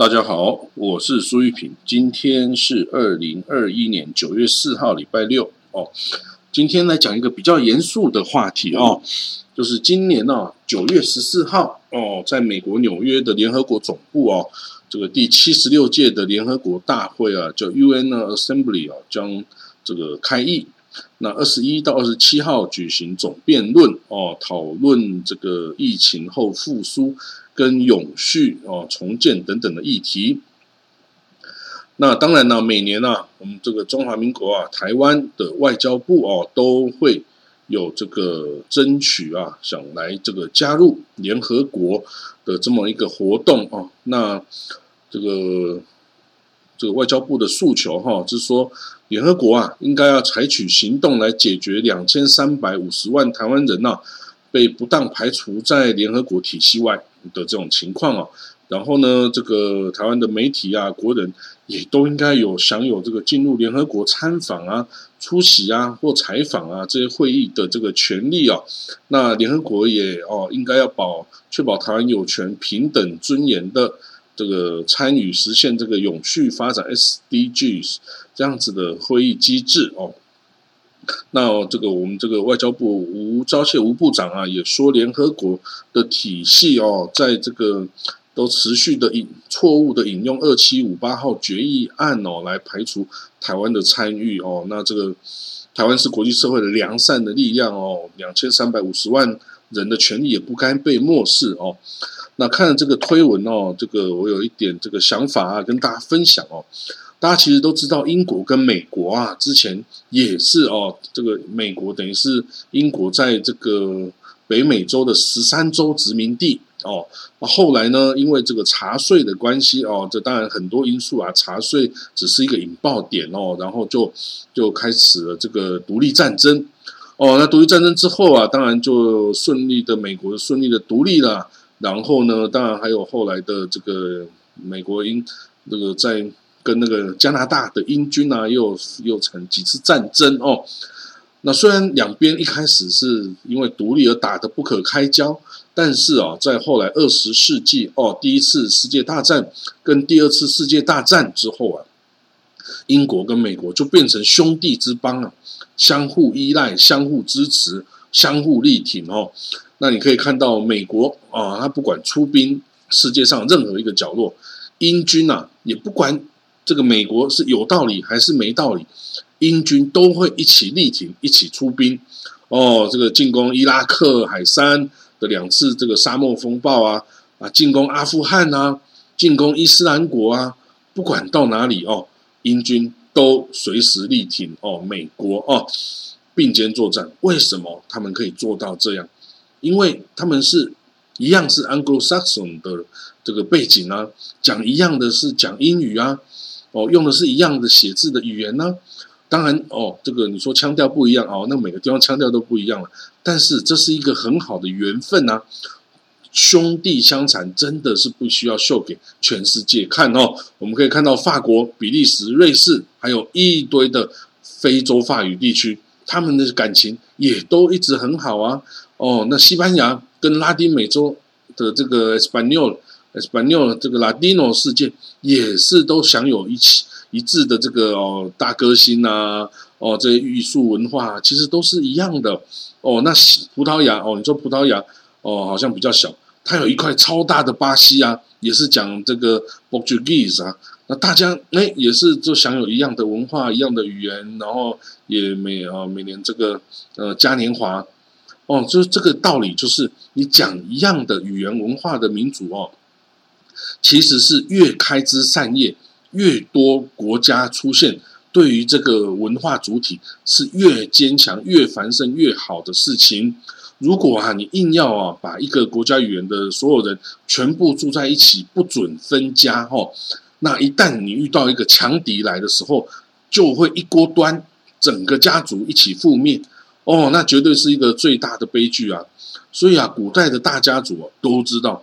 大家好，我是苏玉平。今天是二零二一年九月四号，礼拜六哦。今天来讲一个比较严肃的话题哦，就是今年呢九月十四号哦，在美国纽约的联合国总部哦，这个第七十六届的联合国大会啊，叫 UN Assembly 啊，将这个开议。那二十一到二十七号举行总辩论哦，讨论这个疫情后复苏。跟永续哦、重建等等的议题。那当然呢，每年呢，我们这个中华民国啊，台湾的外交部哦，都会有这个争取啊，想来这个加入联合国的这么一个活动哦。那这个这个外交部的诉求哈，就是说联合国啊，应该要采取行动来解决两千三百五十万台湾人呐。被不当排除在联合国体系外的这种情况啊，然后呢，这个台湾的媒体啊，国人也都应该有享有这个进入联合国参访啊、出席啊或采访啊这些会议的这个权利啊。那联合国也哦，应该要保确保台湾有权平等尊严的这个参与实现这个永续发展 SDGs 这样子的会议机制哦。那这个我们这个外交部吴钊燮吴部长啊，也说联合国的体系哦，在这个都持续的引错误的引用二七五八号决议案哦，来排除台湾的参与哦。那这个台湾是国际社会的良善的力量哦，两千三百五十万人的权利也不该被漠视哦。那看了这个推文哦，这个我有一点这个想法啊，跟大家分享哦。大家其实都知道，英国跟美国啊，之前也是哦，这个美国等于是英国在这个北美洲的十三州殖民地哦。那后来呢，因为这个茶税的关系哦，这当然很多因素啊，茶税只是一个引爆点哦，然后就就开始了这个独立战争哦。那独立战争之后啊，当然就顺利的美国顺利的独立了。然后呢，当然还有后来的这个美国英这个在。跟那个加拿大的英军啊，又又成几次战争哦。那虽然两边一开始是因为独立而打得不可开交，但是啊，在后来二十世纪哦，第一次世界大战跟第二次世界大战之后啊，英国跟美国就变成兄弟之邦啊，相互依赖、相互支持、相互力挺哦。那你可以看到美国啊，他不管出兵世界上任何一个角落，英军啊也不管。这个美国是有道理还是没道理？英军都会一起力挺，一起出兵。哦，这个进攻伊拉克海山的两次这个沙漠风暴啊，啊，进攻阿富汗啊，进攻伊斯兰国啊，不管到哪里哦，英军都随时力挺哦，美国哦，并肩作战。为什么他们可以做到这样？因为他们是一样是 Anglo-Saxon 的这个背景啊，讲一样的是讲英语啊。哦，用的是一样的写字的语言呢。当然，哦，这个你说腔调不一样哦，那每个地方腔调都不一样了。但是这是一个很好的缘分呐，兄弟相残真的是不需要秀给全世界看哦。我们可以看到法国、比利时、瑞士，还有一堆的非洲法语地区，他们的感情也都一直很好啊。哦，那西班牙跟拉丁美洲的这个 Espanol。Espanol 这个 Latino 世界也是都享有一起一致的这个哦大歌星呐哦这些艺术文化其实都是一样的哦那葡萄牙哦你说葡萄牙哦好像比较小它有一块超大的巴西啊也是讲这个 Portuguese 啊那大家哎也是就享有一样的文化一样的语言然后也每啊每年这个呃嘉年华哦就是这个道理就是你讲一样的语言文化的民族哦。其实是越开枝散叶，越多国家出现，对于这个文化主体是越坚强、越繁盛、越好的事情。如果啊，你硬要啊，把一个国家语言的所有人全部住在一起，不准分家哦，那一旦你遇到一个强敌来的时候，就会一锅端，整个家族一起覆灭哦，那绝对是一个最大的悲剧啊！所以啊，古代的大家族都知道。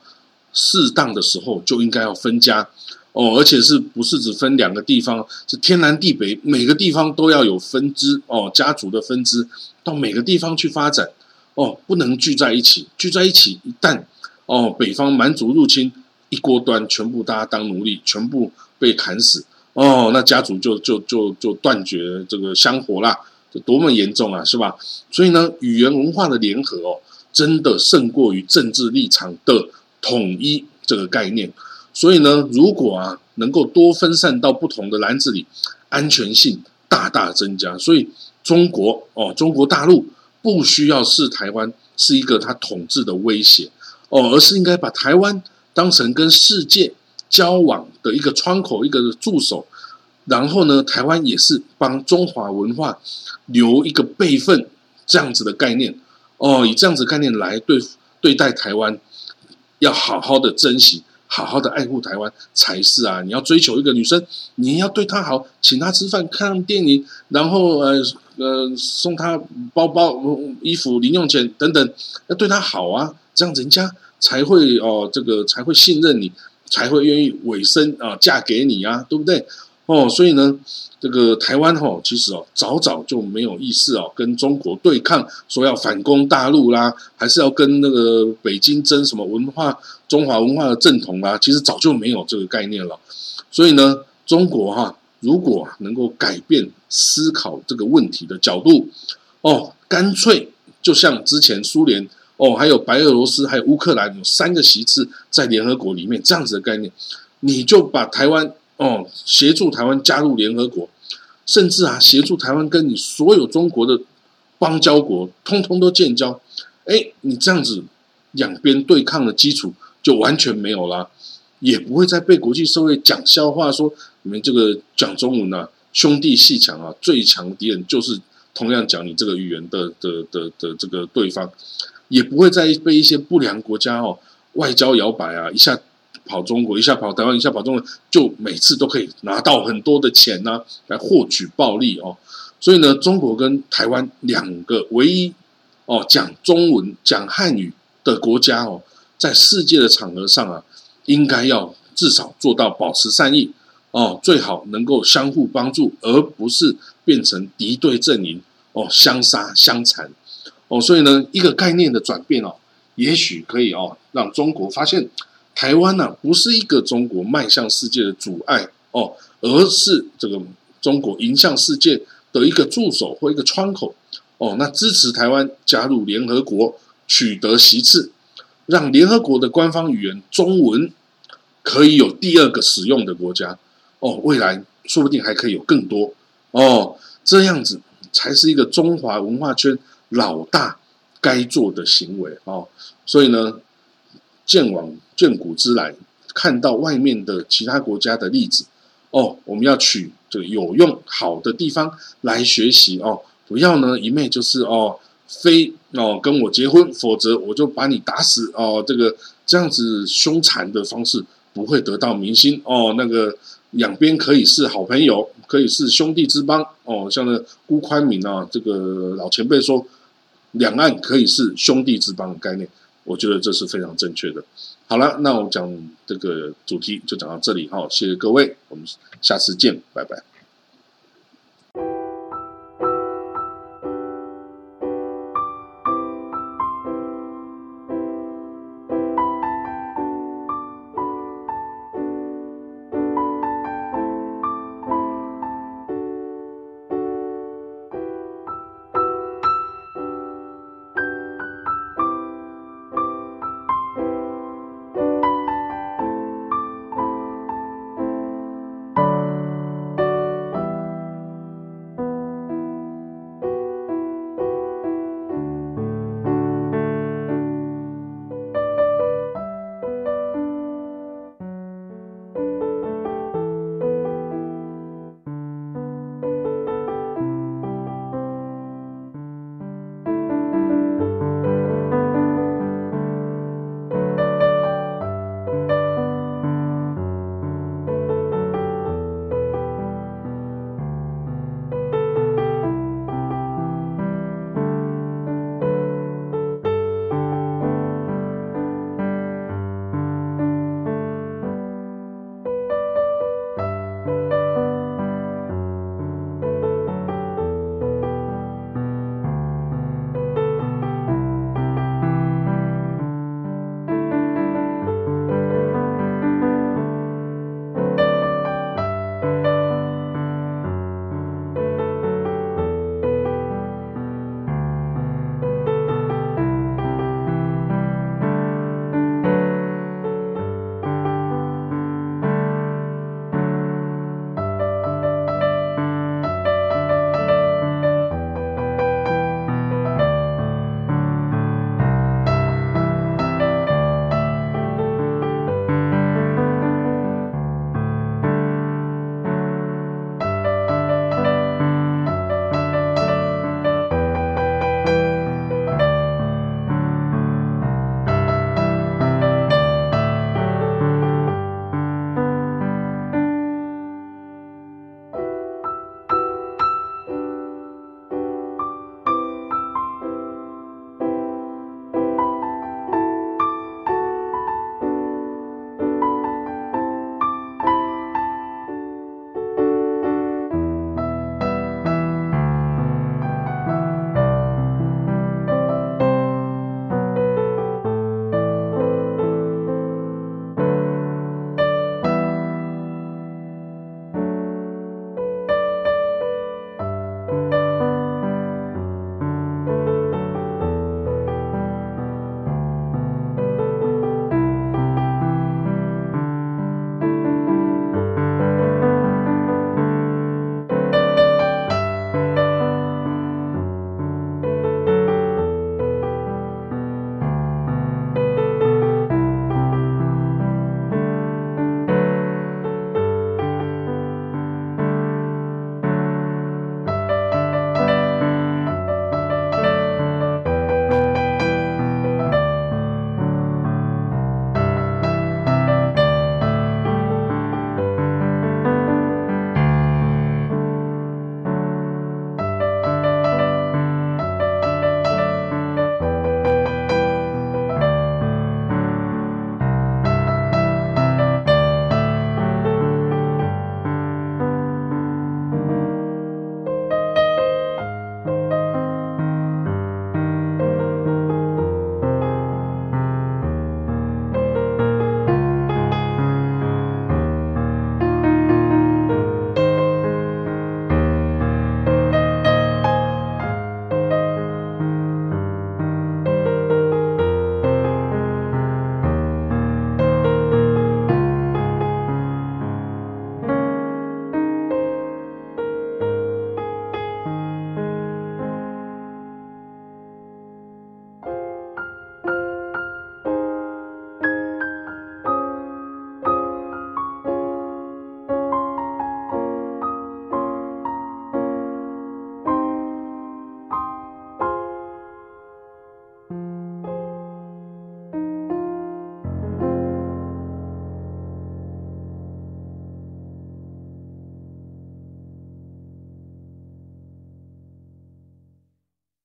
适当的时候就应该要分家，哦，而且是不是只分两个地方，是天南地北，每个地方都要有分支哦，家族的分支到每个地方去发展哦，不能聚在一起，聚在一起一旦哦，北方蛮族入侵一锅端，全部大家当奴隶，全部被砍死哦，那家族就就就就断绝这个香火啦，这多么严重啊，是吧？所以呢，语言文化的联合哦。真的胜过于政治立场的统一这个概念，所以呢，如果啊能够多分散到不同的篮子里，安全性大大增加。所以中国哦，中国大陆不需要视台湾是一个他统治的威胁哦，而是应该把台湾当成跟世界交往的一个窗口、一个助手。然后呢，台湾也是帮中华文化留一个备份这样子的概念。哦，以这样子概念来对对待台湾，要好好的珍惜，好好的爱护台湾才是啊！你要追求一个女生，你要对她好，请她吃饭、看电影，然后呃呃送她包包、衣服、零用钱等等，要对她好啊，这样人家才会哦，这个才会信任你，才会愿意委身啊，嫁给你啊，对不对？哦，所以呢。这个台湾哈，其实哦，早早就没有意识哦，跟中国对抗，说要反攻大陆啦，还是要跟那个北京争什么文化、中华文化的正统啦，其实早就没有这个概念了。所以呢，中国哈，如果能够改变思考这个问题的角度，哦，干脆就像之前苏联哦，还有白俄罗斯，还有乌克兰有三个席次在联合国里面这样子的概念，你就把台湾。哦，协助台湾加入联合国，甚至啊，协助台湾跟你所有中国的邦交国通通都建交。哎，你这样子两边对抗的基础就完全没有了，也不会再被国际社会讲笑话，说你们这个讲中文啊，兄弟戏强啊，最强敌人就是同样讲你这个语言的的的的这个对方，也不会再被一些不良国家哦外交摇摆啊一下。跑中国一下跑台湾一下跑中国，就每次都可以拿到很多的钱呢，来获取暴利哦。所以呢，中国跟台湾两个唯一哦讲中文、讲汉语的国家哦，在世界的场合上啊，应该要至少做到保持善意哦，最好能够相互帮助，而不是变成敌对阵营哦，相杀相残哦。所以呢，一个概念的转变哦，也许可以哦，让中国发现。台湾呢，不是一个中国迈向世界的阻碍哦，而是这个中国迎向世界的一个助手或一个窗口哦。那支持台湾加入联合国，取得席次，让联合国的官方语言中文可以有第二个使用的国家哦。未来说不定还可以有更多哦。这样子才是一个中华文化圈老大该做的行为哦。所以呢。见往见古之来，看到外面的其他国家的例子，哦，我们要取这个有用好的地方来学习哦，不要呢一昧就是哦，非哦跟我结婚，否则我就把你打死哦，这个这样子凶残的方式不会得到民心哦。那个两边可以是好朋友，可以是兄弟之邦哦，像那辜宽敏啊，这个老前辈说，两岸可以是兄弟之邦的概念。我觉得这是非常正确的。好了，那我讲这个主题就讲到这里哈，谢谢各位，我们下次见，拜拜。